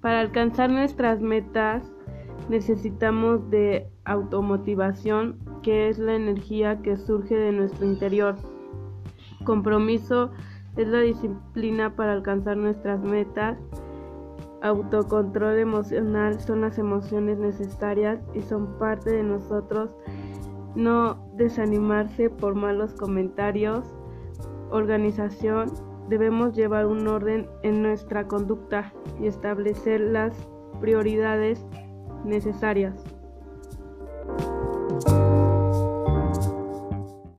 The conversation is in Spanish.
Para alcanzar nuestras metas necesitamos de automotivación, que es la energía que surge de nuestro interior. Compromiso es la disciplina para alcanzar nuestras metas. Autocontrol emocional son las emociones necesarias y son parte de nosotros. No desanimarse por malos comentarios. Organización. Debemos llevar un orden en nuestra conducta y establecer las prioridades necesarias.